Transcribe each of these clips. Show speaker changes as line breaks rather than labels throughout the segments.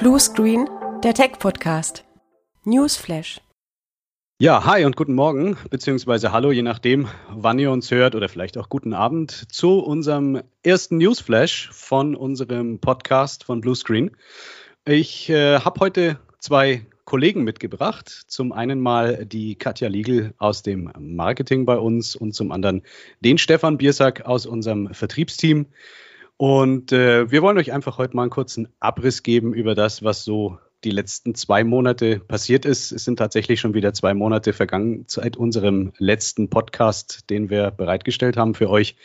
Blue Screen, der Tech-Podcast. Newsflash.
Ja, hi und guten Morgen, beziehungsweise hallo, je nachdem, wann ihr uns hört oder vielleicht auch guten Abend zu unserem ersten Newsflash von unserem Podcast von Blue Screen. Ich äh, habe heute zwei Kollegen mitgebracht. Zum einen mal die Katja Liegel aus dem Marketing bei uns und zum anderen den Stefan Biersack aus unserem Vertriebsteam. Und äh, wir wollen euch einfach heute mal einen kurzen Abriss geben über das, was so die letzten zwei Monate passiert ist. Es sind tatsächlich schon wieder zwei Monate vergangen seit unserem letzten Podcast, den wir bereitgestellt haben für euch.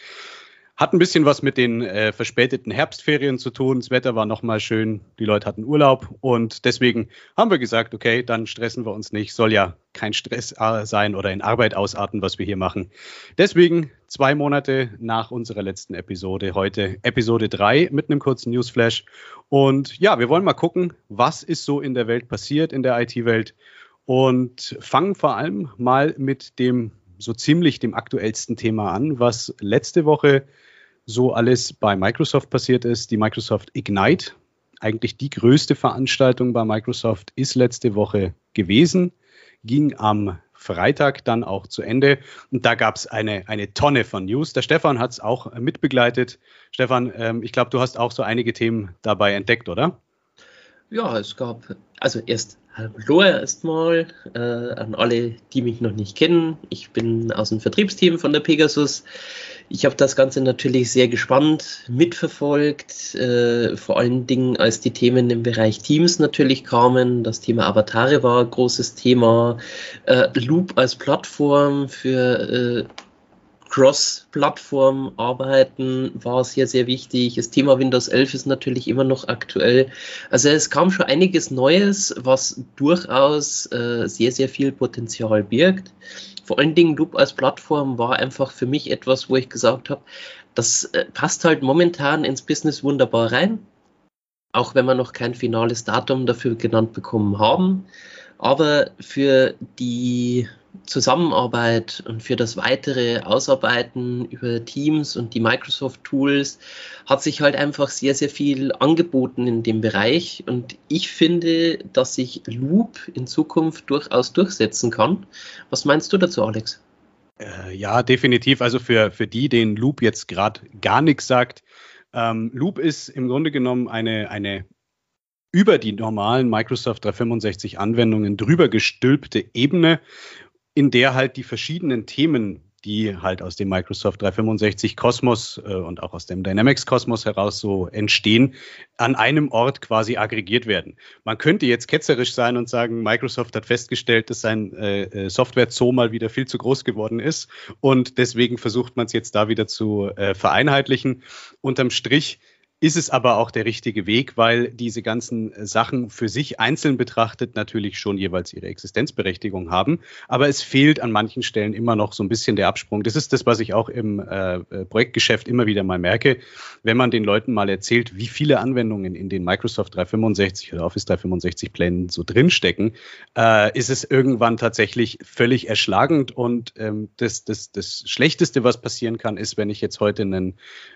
Hat ein bisschen was mit den äh, verspäteten Herbstferien zu tun. Das Wetter war nochmal schön, die Leute hatten Urlaub und deswegen haben wir gesagt, okay, dann stressen wir uns nicht. Soll ja kein Stress äh, sein oder in Arbeit ausarten, was wir hier machen. Deswegen zwei Monate nach unserer letzten Episode, heute Episode 3 mit einem kurzen Newsflash. Und ja, wir wollen mal gucken, was ist so in der Welt passiert, in der IT-Welt und fangen vor allem mal mit dem so ziemlich dem aktuellsten Thema an, was letzte Woche so alles bei Microsoft passiert ist. Die Microsoft Ignite, eigentlich die größte Veranstaltung bei Microsoft, ist letzte Woche gewesen, ging am Freitag dann auch zu Ende. Und da gab es eine, eine Tonne von News. Der Stefan hat es auch mitbegleitet. Stefan, ähm, ich glaube, du hast auch so einige Themen dabei entdeckt, oder?
Ja, es gab, also erst Hallo erstmal äh, an alle, die mich noch nicht kennen. Ich bin aus dem Vertriebsteam von der Pegasus. Ich habe das Ganze natürlich sehr gespannt mitverfolgt, äh, vor allen Dingen als die Themen im Bereich Teams natürlich kamen. Das Thema Avatare war ein großes Thema. Äh, Loop als Plattform für äh, Cross-Plattform arbeiten war sehr, sehr wichtig. Das Thema Windows 11 ist natürlich immer noch aktuell. Also es kam schon einiges Neues, was durchaus äh, sehr, sehr viel Potenzial birgt. Vor allen Dingen Loop als Plattform war einfach für mich etwas, wo ich gesagt habe, das äh, passt halt momentan ins Business wunderbar rein. Auch wenn wir noch kein finales Datum dafür genannt bekommen haben. Aber für die Zusammenarbeit und für das weitere Ausarbeiten über Teams und die Microsoft Tools hat sich halt einfach sehr, sehr viel angeboten in dem Bereich. Und ich finde, dass sich Loop in Zukunft durchaus durchsetzen kann. Was meinst du dazu, Alex?
Äh, ja, definitiv. Also für, für die, denen Loop jetzt gerade gar nichts sagt, ähm, Loop ist im Grunde genommen eine, eine über die normalen Microsoft 365 Anwendungen drüber gestülpte Ebene, in der halt die verschiedenen Themen, die halt aus dem Microsoft 365 Kosmos äh, und auch aus dem Dynamics Kosmos heraus so entstehen, an einem Ort quasi aggregiert werden. Man könnte jetzt ketzerisch sein und sagen, Microsoft hat festgestellt, dass sein äh, äh Software-Zoo mal wieder viel zu groß geworden ist und deswegen versucht man es jetzt da wieder zu vereinheitlichen. Unterm Strich ist es aber auch der richtige Weg, weil diese ganzen Sachen für sich einzeln betrachtet natürlich schon jeweils ihre Existenzberechtigung haben. Aber es fehlt an manchen Stellen immer noch so ein bisschen der Absprung. Das ist das, was ich auch im äh, Projektgeschäft immer wieder mal merke. Wenn man den Leuten mal erzählt, wie viele Anwendungen in den Microsoft 365 oder Office 365 Plänen so drinstecken, äh, ist es irgendwann tatsächlich völlig erschlagend. Und ähm, das, das, das Schlechteste, was passieren kann, ist, wenn ich jetzt heute einen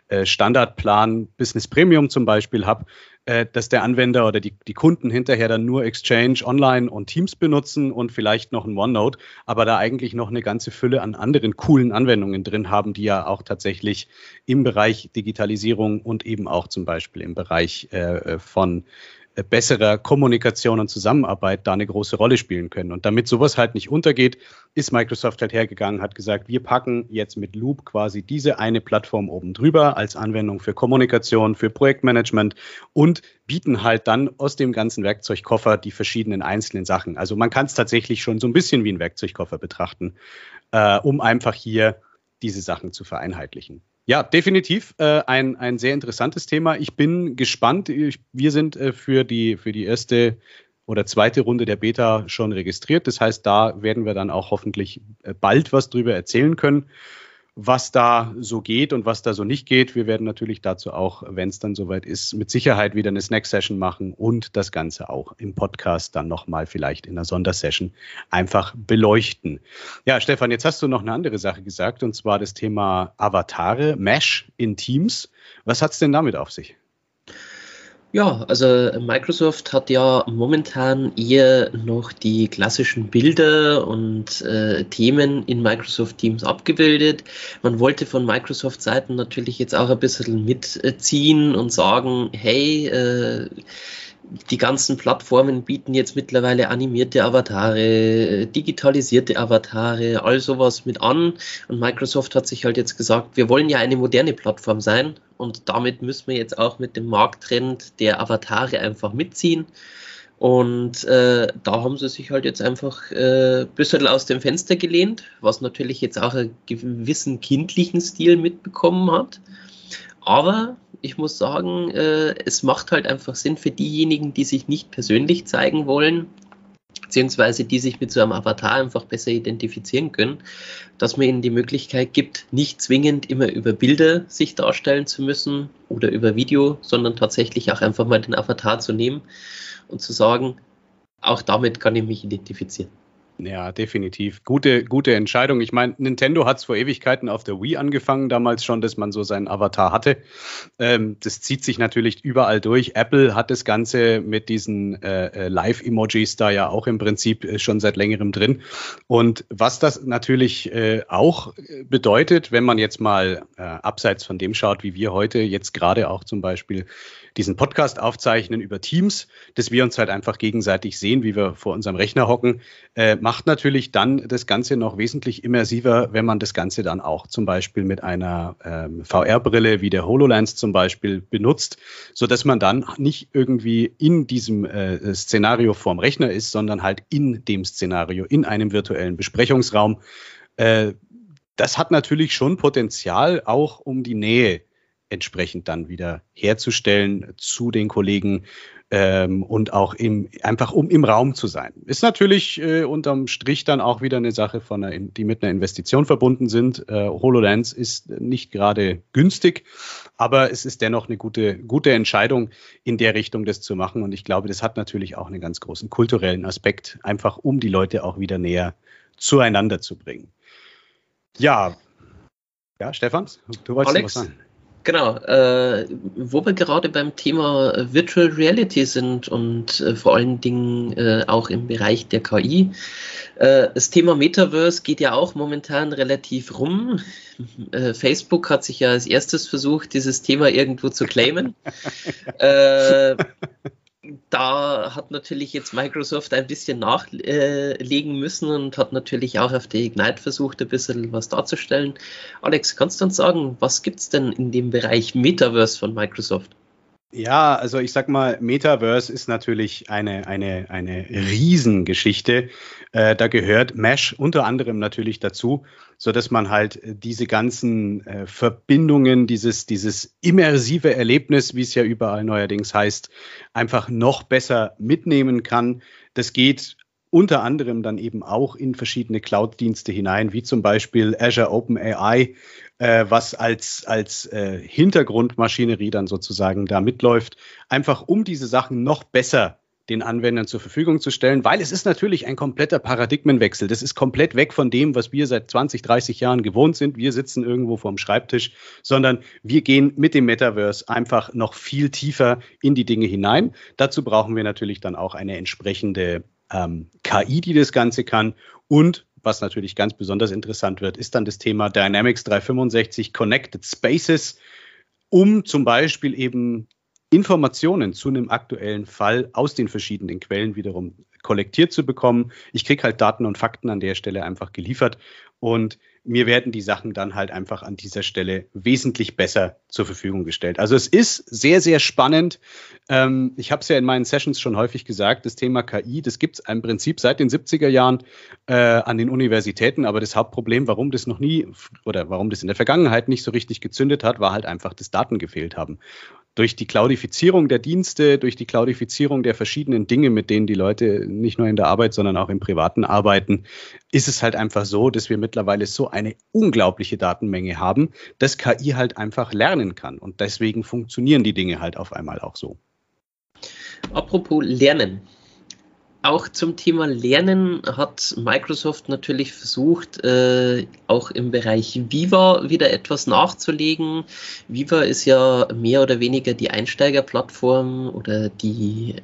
äh, Standardplan Business Premium zum Beispiel habe, äh, dass der Anwender oder die, die Kunden hinterher dann nur Exchange Online und Teams benutzen und vielleicht noch ein OneNote, aber da eigentlich noch eine ganze Fülle an anderen coolen Anwendungen drin haben, die ja auch tatsächlich im Bereich Digitalisierung und eben auch zum Beispiel im Bereich äh, von äh, besserer Kommunikation und Zusammenarbeit da eine große Rolle spielen können. Und damit sowas halt nicht untergeht, ist Microsoft halt hergegangen, hat gesagt, wir packen jetzt mit Loop quasi diese eine Plattform oben drüber als Anwendung für Kommunikation, für Projektmanagement und bieten halt dann aus dem ganzen Werkzeugkoffer die verschiedenen einzelnen Sachen. Also man kann es tatsächlich schon so ein bisschen wie ein Werkzeugkoffer betrachten, äh, um einfach hier diese Sachen zu vereinheitlichen. Ja, definitiv äh, ein, ein sehr interessantes Thema. Ich bin gespannt. Ich, wir sind äh, für, die, für die erste oder zweite Runde der Beta schon registriert. Das heißt, da werden wir dann auch hoffentlich äh, bald was drüber erzählen können was da so geht und was da so nicht geht. Wir werden natürlich dazu auch, wenn es dann soweit ist, mit Sicherheit wieder eine Snack-Session machen und das Ganze auch im Podcast dann nochmal vielleicht in einer Sondersession einfach beleuchten. Ja, Stefan, jetzt hast du noch eine andere Sache gesagt und zwar das Thema Avatare, Mesh in Teams. Was hat es denn damit auf sich?
Ja, also Microsoft hat ja momentan eher noch die klassischen Bilder und äh, Themen in Microsoft Teams abgebildet. Man wollte von Microsoft-Seiten natürlich jetzt auch ein bisschen mitziehen und sagen, hey, äh, die ganzen Plattformen bieten jetzt mittlerweile animierte Avatare, digitalisierte Avatare, all sowas mit an. Und Microsoft hat sich halt jetzt gesagt, wir wollen ja eine moderne Plattform sein und damit müssen wir jetzt auch mit dem Markttrend der Avatare einfach mitziehen. Und äh, da haben sie sich halt jetzt einfach äh, ein bisschen aus dem Fenster gelehnt, was natürlich jetzt auch einen gewissen kindlichen Stil mitbekommen hat. Aber ich muss sagen, äh, es macht halt einfach Sinn für diejenigen, die sich nicht persönlich zeigen wollen, beziehungsweise die sich mit so einem Avatar einfach besser identifizieren können, dass man ihnen die Möglichkeit gibt, nicht zwingend immer über Bilder sich darstellen zu müssen oder über Video, sondern tatsächlich auch einfach mal den Avatar zu nehmen und zu sagen, auch damit kann ich mich identifizieren.
Ja, definitiv. Gute, gute Entscheidung. Ich meine, Nintendo hat es vor Ewigkeiten auf der Wii angefangen, damals schon, dass man so seinen Avatar hatte. Ähm, das zieht sich natürlich überall durch. Apple hat das Ganze mit diesen äh, äh Live-Emojis da ja auch im Prinzip äh, schon seit längerem drin. Und was das natürlich äh, auch bedeutet, wenn man jetzt mal äh, abseits von dem schaut, wie wir heute jetzt gerade auch zum Beispiel diesen Podcast aufzeichnen über Teams, dass wir uns halt einfach gegenseitig sehen, wie wir vor unserem Rechner hocken, äh, macht natürlich dann das Ganze noch wesentlich immersiver, wenn man das Ganze dann auch zum Beispiel mit einer ähm, VR-Brille wie der HoloLens zum Beispiel benutzt, so dass man dann nicht irgendwie in diesem äh, Szenario vorm Rechner ist, sondern halt in dem Szenario, in einem virtuellen Besprechungsraum. Äh, das hat natürlich schon Potenzial, auch um die Nähe entsprechend dann wieder herzustellen zu den Kollegen ähm, und auch im, einfach um im Raum zu sein. Ist natürlich äh, unterm Strich dann auch wieder eine Sache, von einer, die mit einer Investition verbunden sind. Äh, HoloLens ist nicht gerade günstig, aber es ist dennoch eine gute, gute Entscheidung, in der Richtung das zu machen. Und ich glaube, das hat natürlich auch einen ganz großen kulturellen Aspekt, einfach um die Leute auch wieder näher zueinander zu bringen. Ja, ja, Stefans,
du wolltest Alex, was sagen. Genau, äh, wo wir gerade beim Thema Virtual Reality sind und äh, vor allen Dingen äh, auch im Bereich der KI. Äh, das Thema Metaverse geht ja auch momentan relativ rum. Äh, Facebook hat sich ja als erstes versucht, dieses Thema irgendwo zu claimen. Da hat natürlich jetzt Microsoft ein bisschen nachlegen müssen und hat natürlich auch auf der Ignite versucht, ein bisschen was darzustellen. Alex, kannst du uns sagen, was gibt es denn in dem Bereich Metaverse von Microsoft?
Ja, also ich sag mal, Metaverse ist natürlich eine, eine, eine Riesengeschichte. Äh, da gehört Mesh unter anderem natürlich dazu, so dass man halt diese ganzen äh, Verbindungen, dieses, dieses immersive Erlebnis, wie es ja überall neuerdings heißt, einfach noch besser mitnehmen kann. Das geht unter anderem dann eben auch in verschiedene Cloud-Dienste hinein, wie zum Beispiel Azure OpenAI, äh, was als, als äh, Hintergrundmaschinerie dann sozusagen da mitläuft, einfach um diese Sachen noch besser den Anwendern zur Verfügung zu stellen, weil es ist natürlich ein kompletter Paradigmenwechsel. Das ist komplett weg von dem, was wir seit 20, 30 Jahren gewohnt sind. Wir sitzen irgendwo vorm Schreibtisch, sondern wir gehen mit dem Metaverse einfach noch viel tiefer in die Dinge hinein. Dazu brauchen wir natürlich dann auch eine entsprechende ähm, KI, die das Ganze kann. Und was natürlich ganz besonders interessant wird, ist dann das Thema Dynamics 365 Connected Spaces, um zum Beispiel eben Informationen zu einem aktuellen Fall aus den verschiedenen Quellen wiederum kollektiert zu bekommen. Ich kriege halt Daten und Fakten an der Stelle einfach geliefert und mir werden die Sachen dann halt einfach an dieser Stelle wesentlich besser zur Verfügung gestellt. Also es ist sehr, sehr spannend. Ähm, ich habe es ja in meinen Sessions schon häufig gesagt, das Thema KI, das gibt es im Prinzip seit den 70er Jahren äh, an den Universitäten, aber das Hauptproblem, warum das noch nie oder warum das in der Vergangenheit nicht so richtig gezündet hat, war halt einfach, dass Daten gefehlt haben durch die Cloudifizierung der Dienste, durch die Cloudifizierung der verschiedenen Dinge, mit denen die Leute nicht nur in der Arbeit, sondern auch im Privaten arbeiten, ist es halt einfach so, dass wir mittlerweile so eine unglaubliche Datenmenge haben, dass KI halt einfach lernen kann. Und deswegen funktionieren die Dinge halt auf einmal auch so.
Apropos Lernen. Auch zum Thema Lernen hat Microsoft natürlich versucht, äh, auch im Bereich Viva wieder etwas nachzulegen. Viva ist ja mehr oder weniger die Einsteigerplattform oder die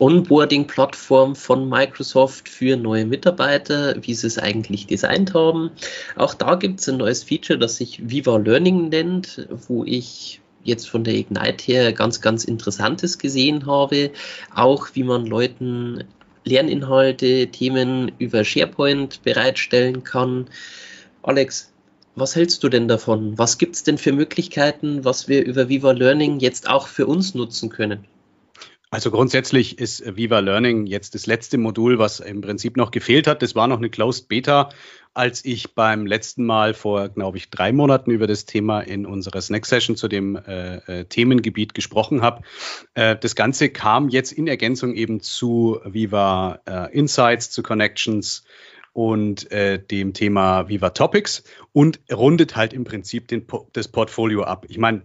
Onboarding-Plattform von Microsoft für neue Mitarbeiter, wie sie es eigentlich designt haben. Auch da gibt es ein neues Feature, das sich Viva Learning nennt, wo ich jetzt von der Ignite her ganz, ganz Interessantes gesehen habe. Auch wie man Leuten Lerninhalte, Themen über SharePoint bereitstellen kann. Alex, was hältst du denn davon? Was gibt es denn für Möglichkeiten, was wir über Viva Learning jetzt auch für uns nutzen können?
Also grundsätzlich ist Viva Learning jetzt das letzte Modul, was im Prinzip noch gefehlt hat. Das war noch eine Closed Beta, als ich beim letzten Mal vor, glaube ich, drei Monaten über das Thema in unserer Snack Session zu dem äh, äh, Themengebiet gesprochen habe. Äh, das Ganze kam jetzt in Ergänzung eben zu Viva äh, Insights, zu Connections und äh, dem Thema Viva Topics und rundet halt im Prinzip den, das Portfolio ab. Ich meine,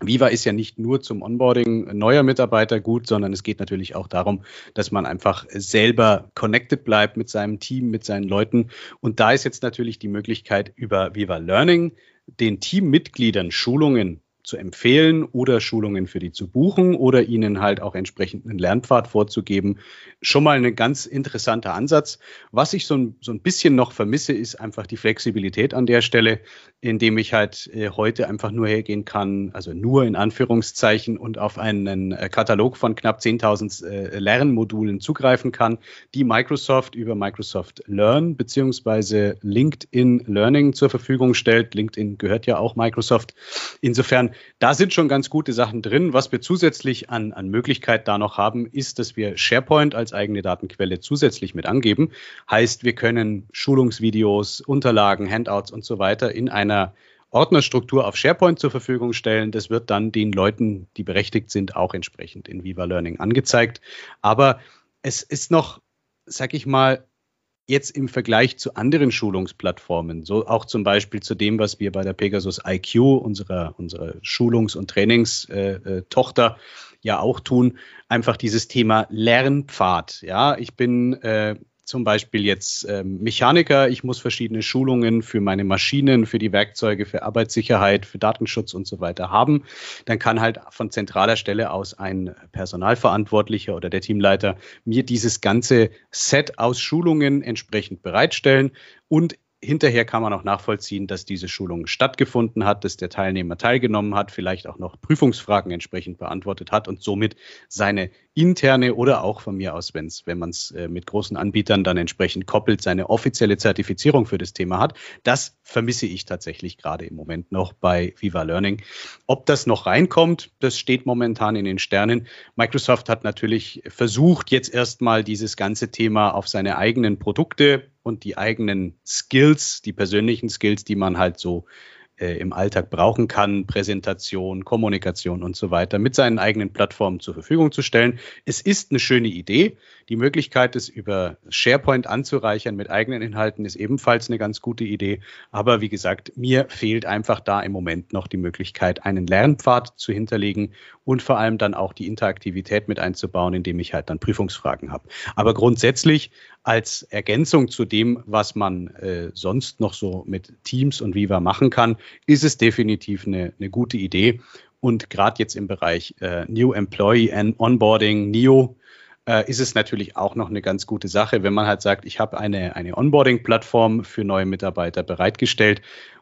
Viva ist ja nicht nur zum Onboarding neuer Mitarbeiter gut, sondern es geht natürlich auch darum, dass man einfach selber connected bleibt mit seinem Team, mit seinen Leuten. Und da ist jetzt natürlich die Möglichkeit, über Viva Learning den Teammitgliedern Schulungen zu empfehlen oder Schulungen für die zu buchen oder ihnen halt auch entsprechend einen Lernpfad vorzugeben. Schon mal ein ganz interessanter Ansatz. Was ich so ein, so ein bisschen noch vermisse, ist einfach die Flexibilität an der Stelle, indem ich halt äh, heute einfach nur hergehen kann, also nur in Anführungszeichen und auf einen äh, Katalog von knapp 10.000 äh, Lernmodulen zugreifen kann, die Microsoft über Microsoft Learn beziehungsweise LinkedIn Learning zur Verfügung stellt. LinkedIn gehört ja auch Microsoft. Insofern da sind schon ganz gute Sachen drin. Was wir zusätzlich an, an Möglichkeit da noch haben, ist, dass wir SharePoint als eigene Datenquelle zusätzlich mit angeben. Heißt, wir können Schulungsvideos, Unterlagen, Handouts und so weiter in einer Ordnerstruktur auf SharePoint zur Verfügung stellen. Das wird dann den Leuten, die berechtigt sind, auch entsprechend in Viva Learning angezeigt. Aber es ist noch, sag ich mal, jetzt im Vergleich zu anderen Schulungsplattformen, so auch zum Beispiel zu dem, was wir bei der Pegasus IQ, unserer, unserer Schulungs- und Trainingstochter, äh, äh, ja auch tun, einfach dieses Thema Lernpfad. Ja, ich bin äh, zum Beispiel jetzt ähm, Mechaniker, ich muss verschiedene Schulungen für meine Maschinen, für die Werkzeuge, für Arbeitssicherheit, für Datenschutz und so weiter haben, dann kann halt von zentraler Stelle aus ein Personalverantwortlicher oder der Teamleiter mir dieses ganze Set aus Schulungen entsprechend bereitstellen. Und hinterher kann man auch nachvollziehen, dass diese Schulung stattgefunden hat, dass der Teilnehmer teilgenommen hat, vielleicht auch noch Prüfungsfragen entsprechend beantwortet hat und somit seine interne oder auch von mir aus, wenn's, wenn man es äh, mit großen Anbietern dann entsprechend koppelt, seine offizielle Zertifizierung für das Thema hat. Das vermisse ich tatsächlich gerade im Moment noch bei Viva Learning. Ob das noch reinkommt, das steht momentan in den Sternen. Microsoft hat natürlich versucht, jetzt erstmal dieses ganze Thema auf seine eigenen Produkte und die eigenen Skills, die persönlichen Skills, die man halt so äh, im Alltag brauchen kann, Präsentation, Kommunikation und so weiter, mit seinen eigenen Plattformen zur Verfügung zu stellen. Es ist eine schöne Idee. Die Möglichkeit, es über SharePoint anzureichern mit eigenen Inhalten, ist ebenfalls eine ganz gute Idee. Aber wie gesagt, mir fehlt einfach da im Moment noch die Möglichkeit, einen Lernpfad zu hinterlegen und vor allem dann auch die Interaktivität mit einzubauen, indem ich halt dann Prüfungsfragen habe. Aber grundsätzlich als Ergänzung zu dem, was man äh, sonst noch so mit Teams und Viva machen kann, ist es definitiv eine, eine gute Idee. Und gerade jetzt im Bereich äh, New Employee and Onboarding, NEO, äh, ist es natürlich auch noch eine ganz gute Sache, wenn man halt sagt, ich habe eine, eine Onboarding-Plattform für neue Mitarbeiter bereitgestellt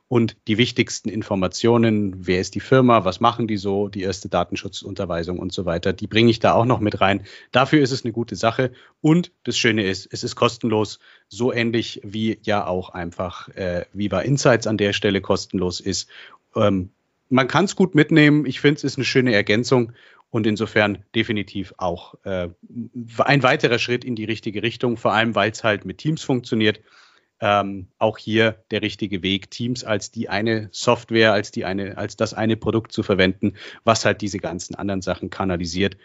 und die wichtigsten Informationen, wer ist die Firma, was machen die so, die erste Datenschutzunterweisung und so weiter, die bringe ich da auch noch mit rein. Dafür ist es eine gute Sache und das Schöne ist, es ist kostenlos, so ähnlich wie ja auch einfach äh, Viva Insights an der Stelle kostenlos ist. Ähm, man kann es gut mitnehmen, ich finde es ist eine schöne Ergänzung und insofern definitiv auch äh, ein weiterer Schritt in die richtige Richtung, vor allem weil es halt mit Teams funktioniert ähm, auch hier der richtige Weg, Teams als die eine Software, als die eine, als das eine Produkt zu verwenden, was halt diese ganzen anderen Sachen kanalisiert.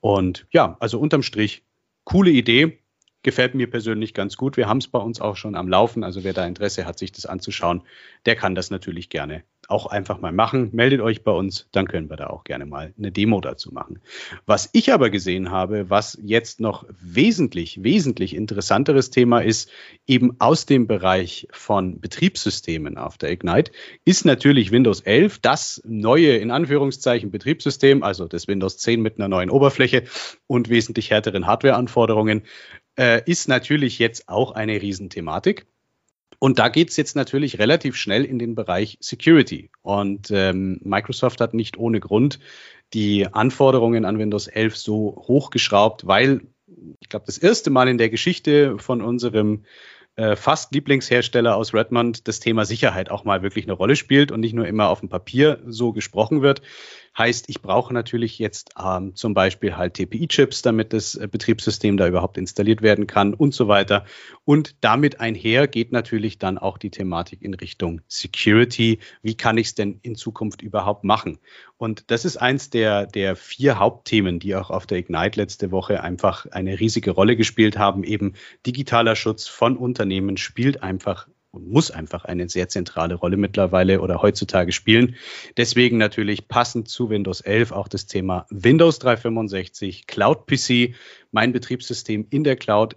Und ja, also unterm Strich, coole Idee, gefällt mir persönlich ganz gut. Wir haben es bei uns auch schon am Laufen, also wer da Interesse hat, sich das anzuschauen, der kann das natürlich gerne auch einfach mal machen. Meldet euch bei uns, dann können wir da auch gerne mal eine Demo dazu machen. Was ich aber gesehen habe, was jetzt noch wesentlich, wesentlich interessanteres Thema ist, eben aus dem Bereich von Betriebssystemen auf der Ignite, ist natürlich Windows 11, das neue, in Anführungszeichen, Betriebssystem, also das Windows 10 mit einer neuen Oberfläche und wesentlich härteren Hardwareanforderungen, äh, ist natürlich jetzt auch eine Riesenthematik. Und da geht's jetzt natürlich relativ schnell in den Bereich Security. Und ähm, Microsoft hat nicht ohne Grund die Anforderungen an Windows 11 so hochgeschraubt, weil ich glaube, das erste Mal in der Geschichte von unserem äh, fast Lieblingshersteller aus Redmond das Thema Sicherheit auch mal wirklich eine Rolle spielt und nicht nur immer auf dem Papier so gesprochen wird. Heißt, ich brauche natürlich jetzt ähm, zum Beispiel halt TPI-Chips, damit das äh, Betriebssystem da überhaupt installiert werden kann und so weiter. Und damit einher geht natürlich dann auch die Thematik in Richtung Security. Wie kann ich es denn in Zukunft überhaupt machen? Und das ist eins der, der vier Hauptthemen, die auch auf der Ignite letzte Woche einfach eine riesige Rolle gespielt haben. Eben digitaler Schutz von Unternehmen spielt einfach muss einfach eine sehr zentrale Rolle mittlerweile oder heutzutage spielen. Deswegen natürlich passend zu Windows 11 auch das Thema Windows 365, Cloud PC, mein Betriebssystem in der Cloud,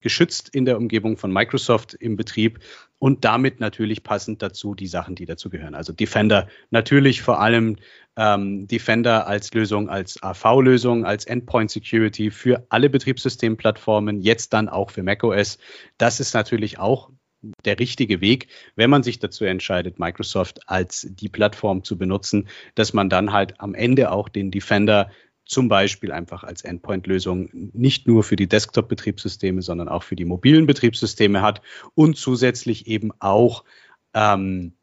geschützt in der Umgebung von Microsoft im Betrieb und damit natürlich passend dazu die Sachen, die dazu gehören. Also Defender natürlich vor allem ähm, Defender als Lösung, als AV-Lösung, als Endpoint Security für alle Betriebssystemplattformen, jetzt dann auch für macOS. Das ist natürlich auch der richtige Weg, wenn man sich dazu entscheidet, Microsoft als die Plattform zu benutzen, dass man dann halt am Ende auch den Defender zum Beispiel einfach als Endpoint-Lösung nicht nur für die Desktop-Betriebssysteme, sondern auch für die mobilen Betriebssysteme hat und zusätzlich eben auch ähm,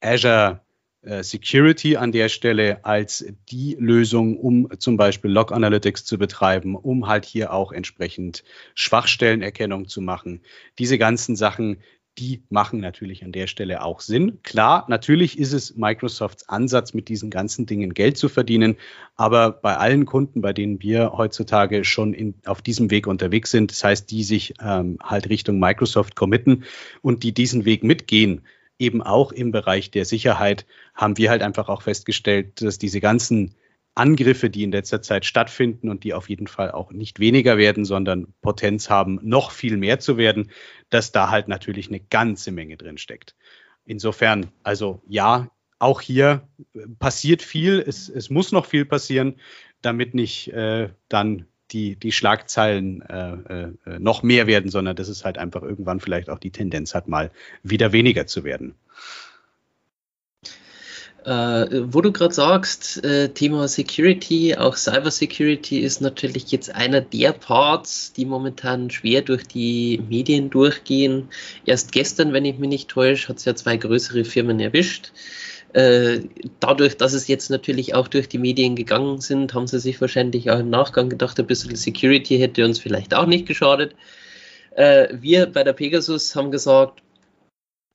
Azure Security an der Stelle als die Lösung, um zum Beispiel Log Analytics zu betreiben, um halt hier auch entsprechend Schwachstellenerkennung zu machen. Diese ganzen Sachen, die machen natürlich an der Stelle auch Sinn. Klar, natürlich ist es Microsofts Ansatz, mit diesen ganzen Dingen Geld zu verdienen, aber bei allen Kunden, bei denen wir heutzutage schon in, auf diesem Weg unterwegs sind, das heißt, die sich ähm, halt Richtung Microsoft committen und die diesen Weg mitgehen, eben auch im Bereich der Sicherheit haben wir halt einfach auch festgestellt, dass diese ganzen Angriffe, die in letzter Zeit stattfinden und die auf jeden Fall auch nicht weniger werden, sondern Potenz haben, noch viel mehr zu werden, dass da halt natürlich eine ganze Menge drin steckt. Insofern, also ja, auch hier passiert viel, es, es muss noch viel passieren, damit nicht äh, dann die, die Schlagzeilen äh, äh, noch mehr werden, sondern dass es halt einfach irgendwann vielleicht auch die Tendenz hat, mal wieder weniger zu werden.
Äh, wo du gerade sagst, äh, Thema Security, auch Cyber Security ist natürlich jetzt einer der Parts, die momentan schwer durch die Medien durchgehen. Erst gestern, wenn ich mich nicht täusche, hat es ja zwei größere Firmen erwischt. Äh, dadurch, dass es jetzt natürlich auch durch die Medien gegangen sind, haben sie sich wahrscheinlich auch im Nachgang gedacht, ein bisschen Security hätte uns vielleicht auch nicht geschadet. Äh, wir bei der Pegasus haben gesagt,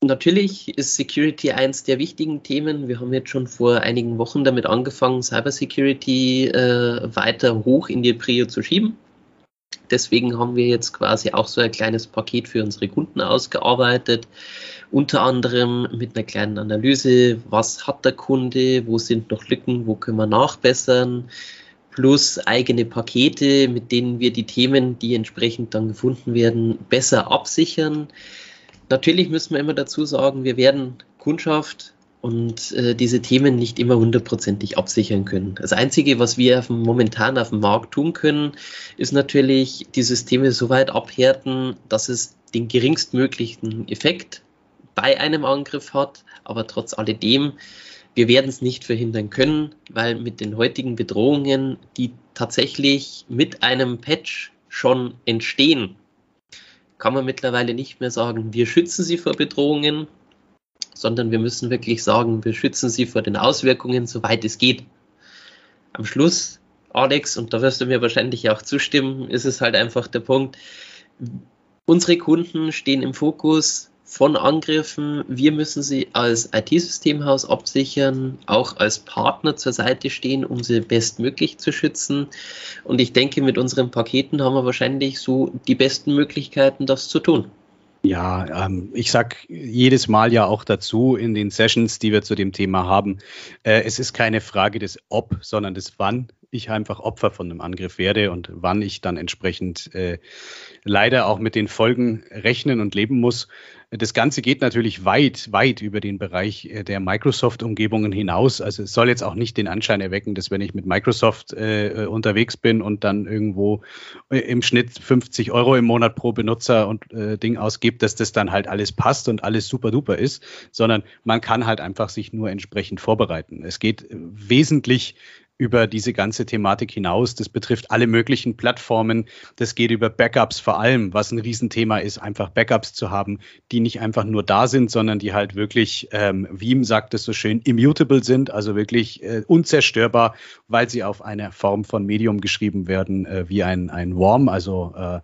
natürlich ist Security eins der wichtigen Themen. Wir haben jetzt schon vor einigen Wochen damit angefangen, Cybersecurity äh, weiter hoch in die Prio zu schieben. Deswegen haben wir jetzt quasi auch so ein kleines Paket für unsere Kunden ausgearbeitet. Unter anderem mit einer kleinen Analyse, was hat der Kunde, wo sind noch Lücken, wo können wir nachbessern, plus eigene Pakete, mit denen wir die Themen, die entsprechend dann gefunden werden, besser absichern. Natürlich müssen wir immer dazu sagen, wir werden Kundschaft und äh, diese Themen nicht immer hundertprozentig absichern können. Das Einzige, was wir auf dem, momentan auf dem Markt tun können, ist natürlich die Systeme so weit abhärten, dass es den geringstmöglichen Effekt bei einem Angriff hat, aber trotz alledem, wir werden es nicht verhindern können, weil mit den heutigen Bedrohungen, die tatsächlich mit einem Patch schon entstehen, kann man mittlerweile nicht mehr sagen, wir schützen sie vor Bedrohungen, sondern wir müssen wirklich sagen, wir schützen sie vor den Auswirkungen, soweit es geht. Am Schluss, Alex, und da wirst du mir wahrscheinlich auch zustimmen, ist es halt einfach der Punkt, unsere Kunden stehen im Fokus von Angriffen. Wir müssen sie als IT-Systemhaus absichern, auch als Partner zur Seite stehen, um sie bestmöglich zu schützen. Und ich denke, mit unseren Paketen haben wir wahrscheinlich so die besten Möglichkeiten, das zu tun.
Ja, ähm, ich sag jedes Mal ja auch dazu in den Sessions, die wir zu dem Thema haben, äh, es ist keine Frage des Ob, sondern des Wann ich einfach Opfer von einem Angriff werde und wann ich dann entsprechend äh, leider auch mit den Folgen rechnen und leben muss. Das Ganze geht natürlich weit, weit über den Bereich äh, der Microsoft-Umgebungen hinaus. Also es soll jetzt auch nicht den Anschein erwecken, dass wenn ich mit Microsoft äh, äh unterwegs bin und dann irgendwo äh, im Schnitt 50 Euro im Monat pro Benutzer und äh, Ding ausgibt, dass das dann halt alles passt und alles super duper ist, sondern man kann halt einfach sich nur entsprechend vorbereiten. Es geht wesentlich über diese ganze Thematik hinaus. Das betrifft alle möglichen Plattformen. Das geht über Backups vor allem, was ein Riesenthema ist, einfach Backups zu haben, die nicht einfach nur da sind, sondern die halt wirklich, ähm, Veeam sagt es so schön, immutable sind, also wirklich äh, unzerstörbar, weil sie auf einer Form von Medium geschrieben werden, äh, wie ein, ein Worm, also äh,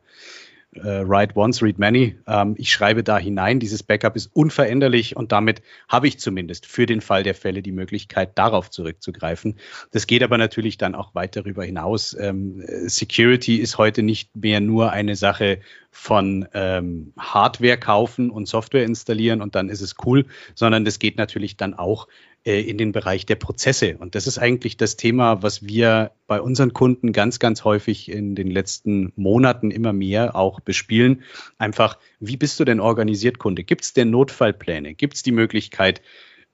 äh, Write Once, Read Many. Ähm, ich schreibe da hinein, dieses Backup ist unveränderlich und damit habe ich zumindest für den Fall der Fälle die Möglichkeit, darauf zurückzugreifen. Das geht aber natürlich dann auch weit darüber hinaus. Ähm, Security ist heute nicht mehr nur eine Sache von ähm, Hardware kaufen und Software installieren und dann ist es cool, sondern das geht natürlich dann auch in den Bereich der Prozesse. Und das ist eigentlich das Thema, was wir bei unseren Kunden ganz, ganz häufig in den letzten Monaten immer mehr auch bespielen. Einfach, wie bist du denn organisiert, Kunde? Gibt es denn Notfallpläne? Gibt es die Möglichkeit,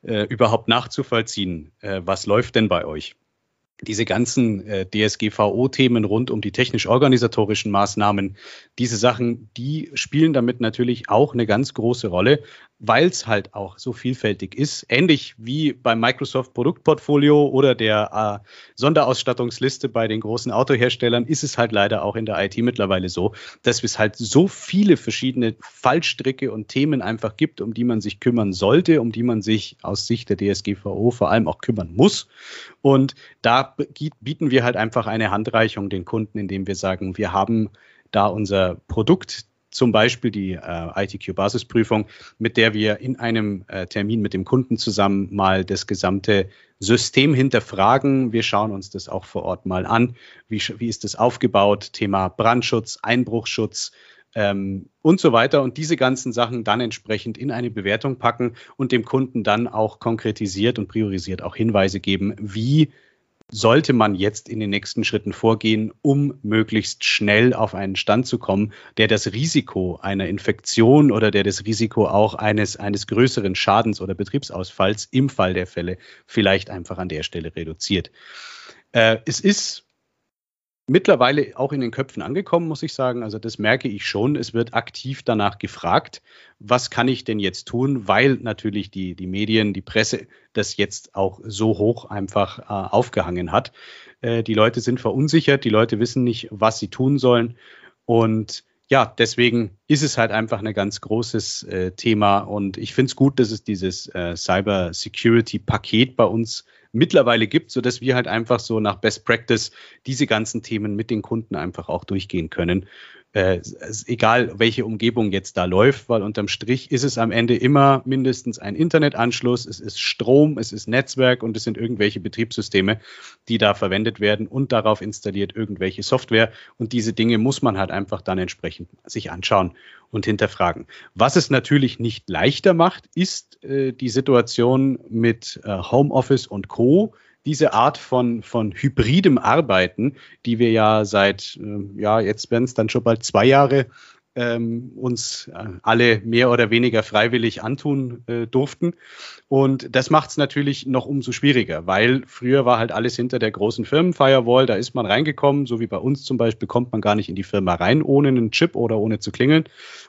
äh, überhaupt nachzuvollziehen, äh, was läuft denn bei euch? diese ganzen äh, DSGVO-Themen rund um die technisch-organisatorischen Maßnahmen, diese Sachen, die spielen damit natürlich auch eine ganz große Rolle, weil es halt auch so vielfältig ist. Ähnlich wie beim Microsoft Produktportfolio oder der äh, Sonderausstattungsliste bei den großen Autoherstellern ist es halt leider auch in der IT mittlerweile so, dass es halt so viele verschiedene Fallstricke und Themen einfach gibt, um die man sich kümmern sollte, um die man sich aus Sicht der DSGVO vor allem auch kümmern muss. Und da bieten wir halt einfach eine Handreichung den Kunden, indem wir sagen, wir haben da unser Produkt, zum Beispiel die äh, ITQ-Basisprüfung, mit der wir in einem äh, Termin mit dem Kunden zusammen mal das gesamte System hinterfragen. Wir schauen uns das auch vor Ort mal an. Wie, wie ist das aufgebaut? Thema Brandschutz, Einbruchschutz, ähm, und so weiter und diese ganzen Sachen dann entsprechend in eine Bewertung packen und dem Kunden dann auch konkretisiert und priorisiert auch Hinweise geben, wie sollte man jetzt in den nächsten Schritten vorgehen, um möglichst schnell auf einen Stand zu kommen, der das Risiko einer Infektion oder der das Risiko auch eines, eines größeren Schadens oder Betriebsausfalls im Fall der Fälle vielleicht einfach an der Stelle reduziert. Äh, es ist mittlerweile auch in den Köpfen angekommen, muss ich sagen. Also das merke ich schon. Es wird aktiv danach gefragt, was kann ich denn jetzt tun, weil natürlich die, die Medien, die Presse das jetzt auch so hoch einfach äh, aufgehangen hat. Äh, die Leute sind verunsichert, die Leute wissen nicht, was sie tun sollen. Und ja, deswegen ist es halt einfach ein ganz großes äh, Thema. Und ich finde es gut, dass es dieses äh, Cyber Security Paket bei uns mittlerweile gibt, so dass wir halt einfach so nach Best Practice diese ganzen Themen mit den Kunden einfach auch durchgehen können äh, egal welche Umgebung jetzt da läuft, weil unterm Strich ist es am Ende immer mindestens ein Internetanschluss, es ist Strom, es ist Netzwerk und es sind irgendwelche Betriebssysteme, die da verwendet werden und darauf installiert irgendwelche Software. Und diese Dinge muss man halt einfach dann entsprechend sich anschauen und hinterfragen. Was es natürlich nicht leichter macht, ist äh, die Situation mit äh, Homeoffice und Co diese Art von, von hybridem Arbeiten, die wir ja seit, äh, ja, jetzt werden es dann schon bald zwei Jahre ähm, uns äh, alle mehr oder weniger freiwillig antun äh, durften. Und das macht es natürlich noch umso schwieriger, weil früher war halt alles hinter der großen Firmenfirewall, da ist man reingekommen, so wie bei uns zum Beispiel kommt man gar nicht in die Firma rein ohne einen Chip oder ohne zu klingeln.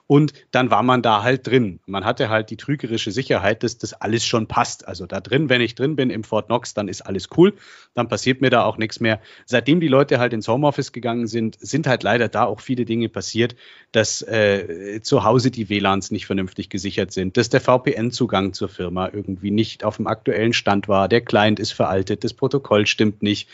Und dann war man da halt drin. Man hatte halt die trügerische Sicherheit, dass das alles schon passt. Also da drin, wenn ich drin bin im Fort Knox, dann ist alles cool. Dann passiert mir da auch nichts mehr. Seitdem die Leute halt ins Homeoffice gegangen sind, sind halt leider da auch viele Dinge passiert, dass äh, zu Hause die WLANs nicht vernünftig gesichert sind, dass der VPN-Zugang zur Firma irgendwie nicht auf dem aktuellen Stand war, der Client ist veraltet, das Protokoll stimmt nicht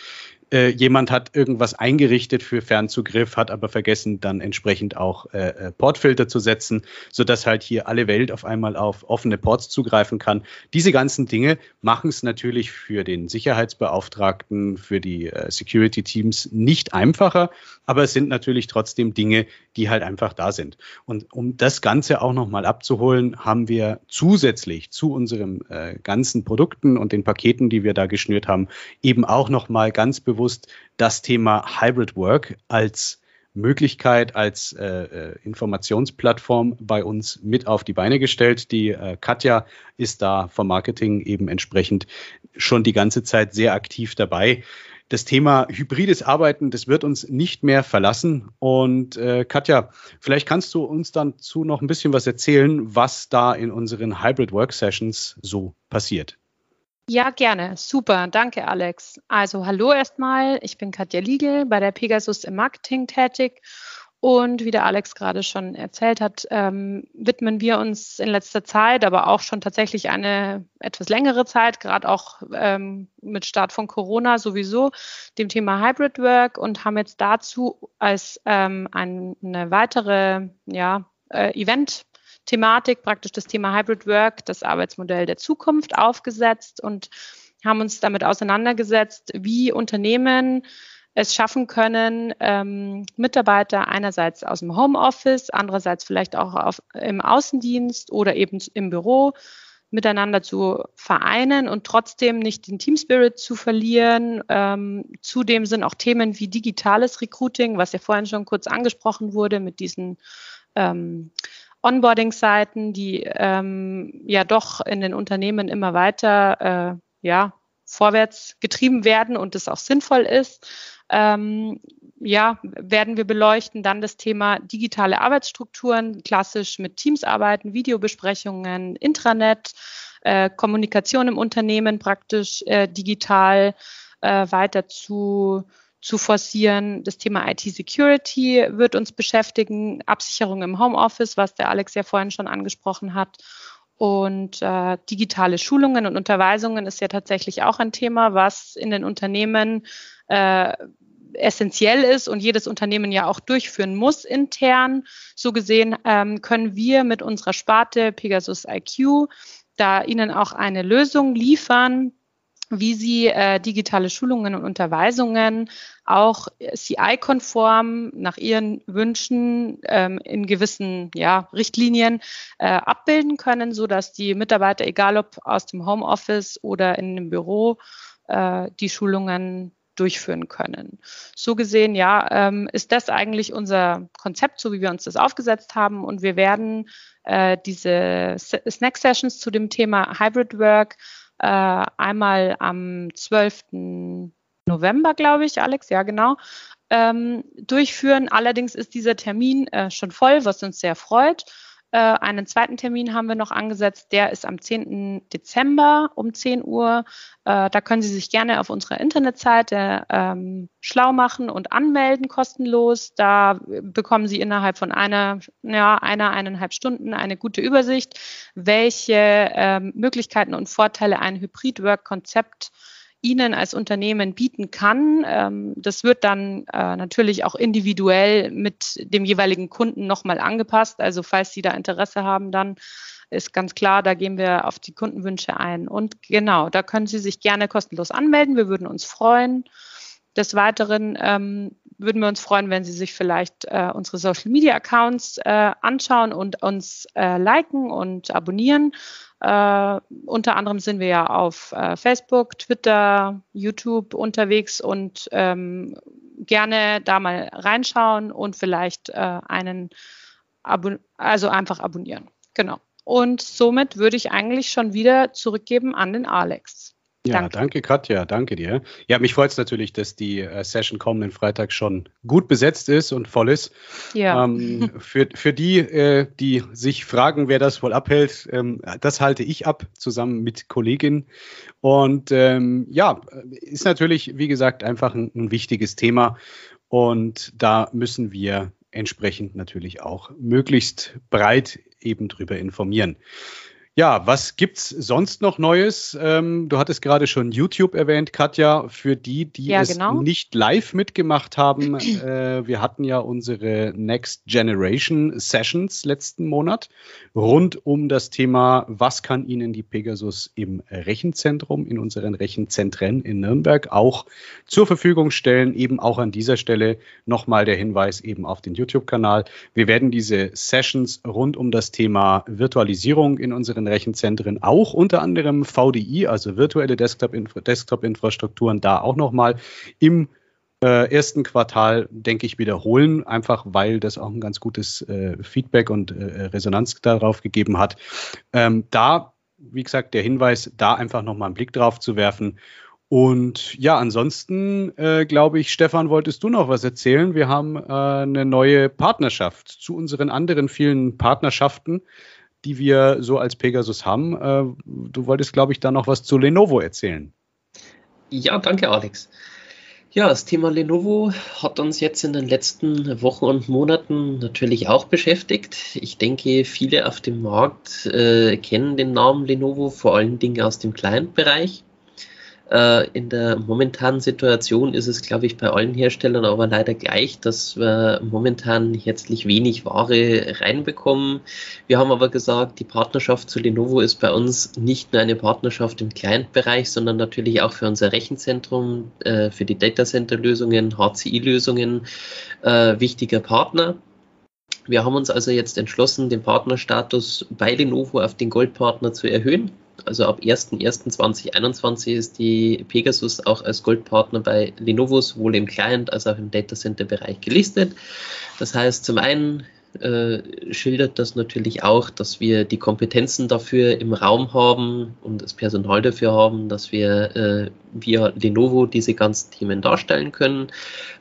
äh, jemand hat irgendwas eingerichtet für Fernzugriff, hat aber vergessen, dann entsprechend auch äh, äh, Portfilter zu setzen, sodass halt hier alle Welt auf einmal auf offene Ports zugreifen kann. Diese ganzen Dinge machen es natürlich für den Sicherheitsbeauftragten, für die äh, Security-Teams nicht einfacher, aber es sind natürlich trotzdem Dinge, die halt einfach da sind. Und um das Ganze auch nochmal abzuholen, haben wir zusätzlich zu unseren äh, ganzen Produkten und den Paketen, die wir da geschnürt haben, eben auch nochmal ganz bewusst das Thema Hybrid Work als Möglichkeit als äh, äh, Informationsplattform bei uns mit auf die Beine gestellt. Die äh, Katja ist da vom Marketing eben entsprechend schon die ganze Zeit sehr aktiv dabei das Thema hybrides Arbeiten, das wird uns nicht mehr verlassen. Und äh, Katja, vielleicht kannst du uns dazu noch ein bisschen was erzählen, was da in unseren Hybrid Work Sessions so passiert.
Ja, gerne. Super. Danke, Alex. Also, hallo erstmal. Ich bin Katja Liegel bei der Pegasus im Marketing tätig und wie der Alex gerade schon erzählt hat, ähm, widmen wir uns in letzter Zeit, aber auch schon tatsächlich eine etwas längere Zeit, gerade auch ähm, mit Start von Corona sowieso, dem Thema Hybrid Work und haben jetzt dazu als ähm, ein, eine weitere ja, äh, Event Thematik, praktisch das Thema Hybrid Work, das Arbeitsmodell der Zukunft aufgesetzt und haben uns damit auseinandergesetzt, wie Unternehmen es schaffen können, ähm, Mitarbeiter einerseits aus dem Homeoffice, andererseits vielleicht auch auf, im Außendienst oder eben im Büro miteinander zu vereinen und trotzdem nicht den Team Spirit zu verlieren. Ähm, zudem sind auch Themen wie digitales Recruiting, was ja vorhin schon kurz angesprochen wurde mit diesen ähm, Onboarding-Seiten, die ähm, ja doch in den Unternehmen immer weiter äh, ja, vorwärts getrieben werden und es auch sinnvoll ist ähm, ja, werden wir beleuchten. Dann das Thema digitale Arbeitsstrukturen, klassisch mit Teams arbeiten, Videobesprechungen, Intranet, äh, Kommunikation im Unternehmen praktisch äh, digital äh, weiter zu zu forcieren. Das Thema IT-Security wird uns beschäftigen, Absicherung im Homeoffice, was der Alex ja vorhin schon angesprochen hat. Und äh, digitale Schulungen und Unterweisungen ist ja tatsächlich auch ein Thema, was in den Unternehmen äh, essentiell ist und jedes Unternehmen ja auch durchführen muss intern. So gesehen ähm, können wir mit unserer Sparte Pegasus IQ da Ihnen auch eine Lösung liefern, wie Sie äh, digitale Schulungen und Unterweisungen auch CI-konform nach Ihren Wünschen ähm, in gewissen ja, Richtlinien äh, abbilden können, so dass die Mitarbeiter, egal ob aus dem Homeoffice oder in dem Büro, äh, die Schulungen durchführen können. So gesehen, ja, ähm, ist das eigentlich unser Konzept, so wie wir uns das aufgesetzt haben. Und wir werden äh, diese Snack-Sessions zu dem Thema Hybrid Work äh, einmal am 12. November, glaube ich, Alex, ja genau, ähm, durchführen. Allerdings ist dieser Termin äh, schon voll, was uns sehr freut. Äh, einen zweiten Termin haben wir noch angesetzt, der ist am 10. Dezember um 10 Uhr. Äh, da können Sie sich gerne auf unserer Internetseite ähm, schlau machen und anmelden, kostenlos. Da bekommen Sie innerhalb von einer, ja, einer, eineinhalb Stunden eine gute Übersicht, welche ähm, Möglichkeiten und Vorteile ein Hybrid-Work-Konzept Ihnen als Unternehmen bieten kann. Ähm, das wird dann äh, natürlich auch individuell mit dem jeweiligen Kunden nochmal angepasst. Also falls Sie da Interesse haben, dann ist ganz klar, da gehen wir auf die Kundenwünsche ein. Und genau, da können Sie sich gerne kostenlos anmelden. Wir würden uns freuen. Des Weiteren ähm, würden wir uns freuen, wenn Sie sich vielleicht äh, unsere Social Media Accounts äh, anschauen und uns äh, liken und abonnieren. Äh, unter anderem sind wir ja auf äh, Facebook, Twitter, YouTube unterwegs und ähm, gerne da mal reinschauen und vielleicht äh, einen, Abo also einfach abonnieren. Genau. Und somit würde ich eigentlich schon wieder zurückgeben an den Alex.
Ja, danke. danke, Katja, danke dir. Ja, mich freut es natürlich, dass die äh, Session kommenden Freitag schon gut besetzt ist und voll ist. Ja. Ähm, für, für die, äh, die sich fragen, wer das wohl abhält, ähm, das halte ich ab, zusammen mit Kollegin. Und ähm, ja, ist natürlich, wie gesagt, einfach ein, ein wichtiges Thema. Und da müssen wir entsprechend natürlich auch möglichst breit eben drüber informieren. Ja, was gibt's sonst noch Neues? Ähm, du hattest gerade schon YouTube erwähnt, Katja. Für die, die ja, es genau. nicht live mitgemacht haben, äh, wir hatten ja unsere Next Generation Sessions letzten Monat rund um das Thema, was kann Ihnen die Pegasus im Rechenzentrum, in unseren Rechenzentren in Nürnberg auch zur Verfügung stellen. Eben auch an dieser Stelle nochmal der Hinweis eben auf den YouTube-Kanal. Wir werden diese Sessions rund um das Thema Virtualisierung in unseren anderen Rechenzentren auch, unter anderem VDI, also virtuelle Desktop-Infrastrukturen, da auch nochmal im äh, ersten Quartal, denke ich, wiederholen, einfach weil das auch ein ganz gutes äh, Feedback und äh, Resonanz darauf gegeben hat. Ähm, da, wie gesagt, der Hinweis, da einfach nochmal einen Blick drauf zu werfen. Und ja, ansonsten äh, glaube ich, Stefan, wolltest du noch was erzählen? Wir haben äh, eine neue Partnerschaft zu unseren anderen vielen Partnerschaften die wir so als Pegasus haben. Äh, du wolltest, glaube ich, da noch was zu Lenovo erzählen.
Ja, danke, Alex. Ja, das Thema Lenovo hat uns jetzt in den letzten Wochen und Monaten natürlich auch beschäftigt. Ich denke, viele auf dem Markt äh, kennen den Namen Lenovo, vor allen Dingen aus dem Client-Bereich. Äh, in der momentanen Situation ist es, glaube ich, bei allen Herstellern aber leider gleich, dass wir momentan herzlich wenig Ware reinbekommen. Wir haben aber gesagt, die Partnerschaft zu Lenovo ist bei uns nicht nur eine Partnerschaft im Client-Bereich, sondern natürlich auch für unser Rechenzentrum, äh, für die Datacenter-Lösungen, HCI-Lösungen äh, wichtiger Partner. Wir haben uns also jetzt entschlossen, den Partnerstatus bei Lenovo auf den Goldpartner zu erhöhen. Also ab 01.01.2021 ist die Pegasus auch als Goldpartner bei Lenovo sowohl im Client als auch im Datacenter-Bereich gelistet. Das heißt, zum einen äh, schildert das natürlich auch, dass wir die Kompetenzen dafür im Raum haben und das Personal dafür haben, dass wir äh, via Lenovo diese ganzen Themen darstellen können.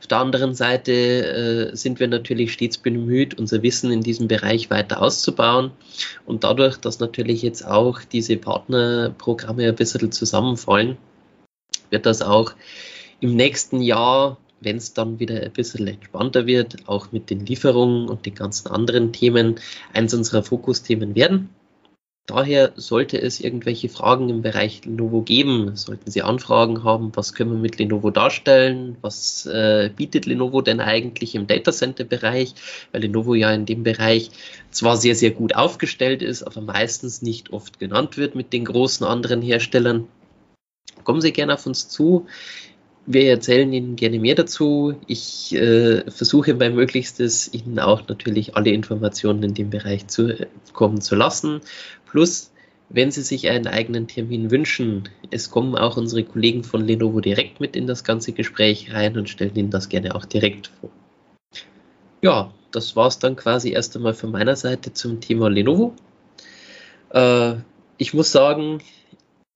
Auf der anderen Seite äh, sind wir natürlich stets bemüht, unser Wissen in diesem Bereich weiter auszubauen und dadurch, dass natürlich jetzt auch diese Partnerprogramme ein bisschen zusammenfallen, wird das auch im nächsten Jahr wenn es dann wieder ein bisschen entspannter wird, auch mit den Lieferungen und den ganzen anderen Themen, eins unserer Fokusthemen werden. Daher sollte es irgendwelche Fragen im Bereich Lenovo geben, sollten Sie Anfragen haben, was können wir mit Lenovo darstellen, was äh, bietet Lenovo denn eigentlich im Datacenter-Bereich, weil Lenovo ja in dem Bereich zwar sehr, sehr gut aufgestellt ist, aber meistens nicht oft genannt wird mit den großen anderen Herstellern. Kommen Sie gerne auf uns zu. Wir erzählen Ihnen gerne mehr dazu. Ich äh, versuche beim Möglichstes, Ihnen auch natürlich alle Informationen in dem Bereich zukommen zu lassen. Plus, wenn Sie sich einen eigenen Termin wünschen, es kommen auch unsere Kollegen von Lenovo direkt mit in das ganze Gespräch rein und stellen Ihnen das gerne auch direkt vor. Ja, das war es dann quasi erst einmal von meiner Seite zum Thema Lenovo. Äh, ich muss sagen,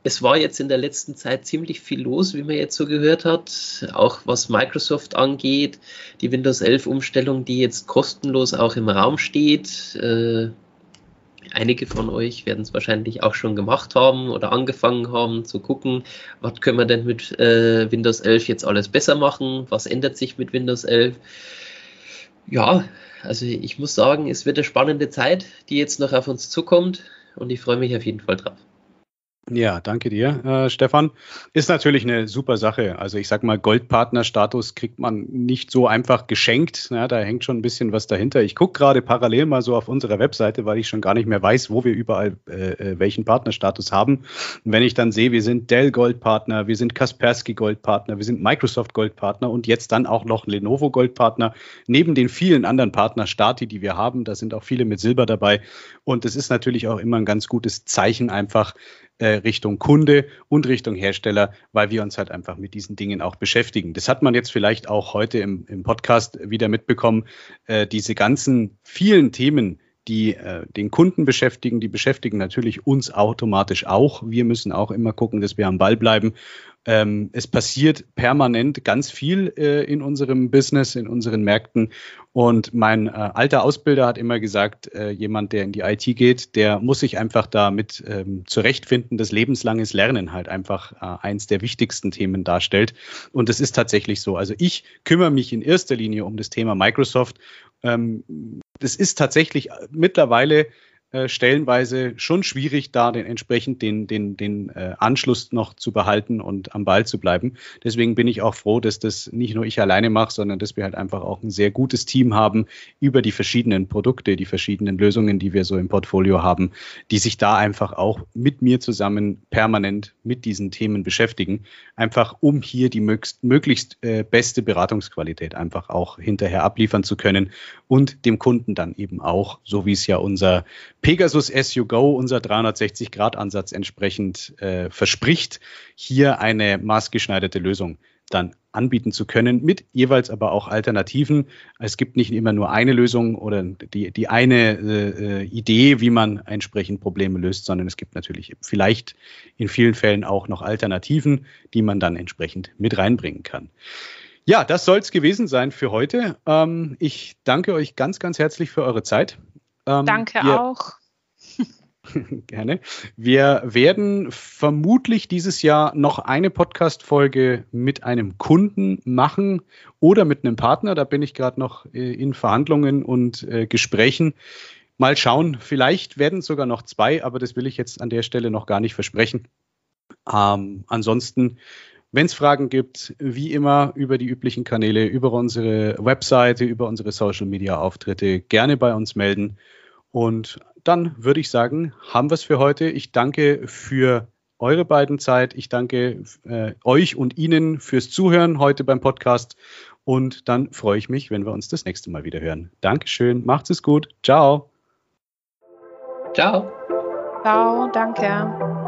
es war jetzt in der letzten Zeit ziemlich viel los, wie man jetzt so gehört hat, auch was Microsoft angeht, die Windows 11 Umstellung, die jetzt kostenlos auch im Raum steht. Äh, einige von euch werden es wahrscheinlich auch schon gemacht haben oder angefangen haben zu gucken, was können wir denn mit äh, Windows 11 jetzt alles besser machen, was ändert sich mit Windows 11. Ja, also ich muss sagen, es wird eine spannende Zeit, die jetzt noch auf uns zukommt und ich freue mich auf jeden Fall drauf.
Ja, danke dir, äh, Stefan. Ist natürlich eine super Sache. Also ich sag mal, Goldpartnerstatus kriegt man nicht so einfach geschenkt. Ja, da hängt schon ein bisschen was dahinter. Ich gucke gerade parallel mal so auf unserer Webseite, weil ich schon gar nicht mehr weiß, wo wir überall äh, äh welchen Partnerstatus haben. Und wenn ich dann sehe, wir sind Dell Goldpartner, wir sind Kaspersky Goldpartner, wir sind Microsoft Goldpartner und jetzt dann auch noch Lenovo Goldpartner, neben den vielen anderen Partnerstati, die wir haben, da sind auch viele mit Silber dabei. Und es ist natürlich auch immer ein ganz gutes Zeichen einfach, Richtung Kunde und Richtung Hersteller, weil wir uns halt einfach mit diesen Dingen auch beschäftigen. Das hat man jetzt vielleicht auch heute im, im Podcast wieder mitbekommen. Äh, diese ganzen vielen Themen, die äh, den Kunden beschäftigen, die beschäftigen natürlich uns automatisch auch. Wir müssen auch immer gucken, dass wir am Ball bleiben ähm, es passiert permanent ganz viel äh, in unserem Business, in unseren Märkten. Und mein äh, alter Ausbilder hat immer gesagt, äh, jemand, der in die IT geht, der muss sich einfach damit ähm, zurechtfinden, dass lebenslanges Lernen halt einfach äh, eins der wichtigsten Themen darstellt. Und es ist tatsächlich so. Also ich kümmere mich in erster Linie um das Thema Microsoft. Ähm, das ist tatsächlich mittlerweile äh, stellenweise schon schwierig, da den entsprechend den, den, den äh, Anschluss noch zu behalten und am Ball zu bleiben. Deswegen bin ich auch froh, dass das nicht nur ich alleine mache, sondern dass wir halt einfach auch ein sehr gutes Team haben über die verschiedenen Produkte, die verschiedenen Lösungen, die wir so im Portfolio haben, die sich da einfach auch mit mir zusammen permanent mit diesen Themen beschäftigen, einfach um hier die möglichst, möglichst äh, beste Beratungsqualität einfach auch hinterher abliefern zu können und dem Kunden dann eben auch, so wie es ja unser Pegasus As You Go, unser 360-Grad-Ansatz entsprechend äh, verspricht, hier eine maßgeschneiderte Lösung dann anbieten zu können, mit jeweils aber auch Alternativen. Es gibt nicht immer nur eine Lösung oder die, die eine äh, Idee, wie man entsprechend Probleme löst, sondern es gibt natürlich vielleicht in vielen Fällen auch noch Alternativen, die man dann entsprechend mit reinbringen kann. Ja, das soll es gewesen sein für heute. Ähm, ich danke euch ganz, ganz herzlich für eure Zeit.
Ähm, Danke wir, auch.
Gerne. Wir werden vermutlich dieses Jahr noch eine Podcast-Folge mit einem Kunden machen oder mit einem Partner. Da bin ich gerade noch äh, in Verhandlungen und äh, Gesprächen. Mal schauen, vielleicht werden es sogar noch zwei, aber das will ich jetzt an der Stelle noch gar nicht versprechen. Ähm, ansonsten, wenn es Fragen gibt, wie immer über die üblichen Kanäle, über unsere Webseite, über unsere Social-Media-Auftritte, gerne bei uns melden. Und dann würde ich sagen, haben wir es für heute. Ich danke für eure beiden Zeit. Ich danke äh, euch und Ihnen fürs Zuhören heute beim Podcast. Und dann freue ich mich, wenn wir uns das nächste Mal wieder hören. Dankeschön, macht's es gut. Ciao.
Ciao.
Ciao, danke.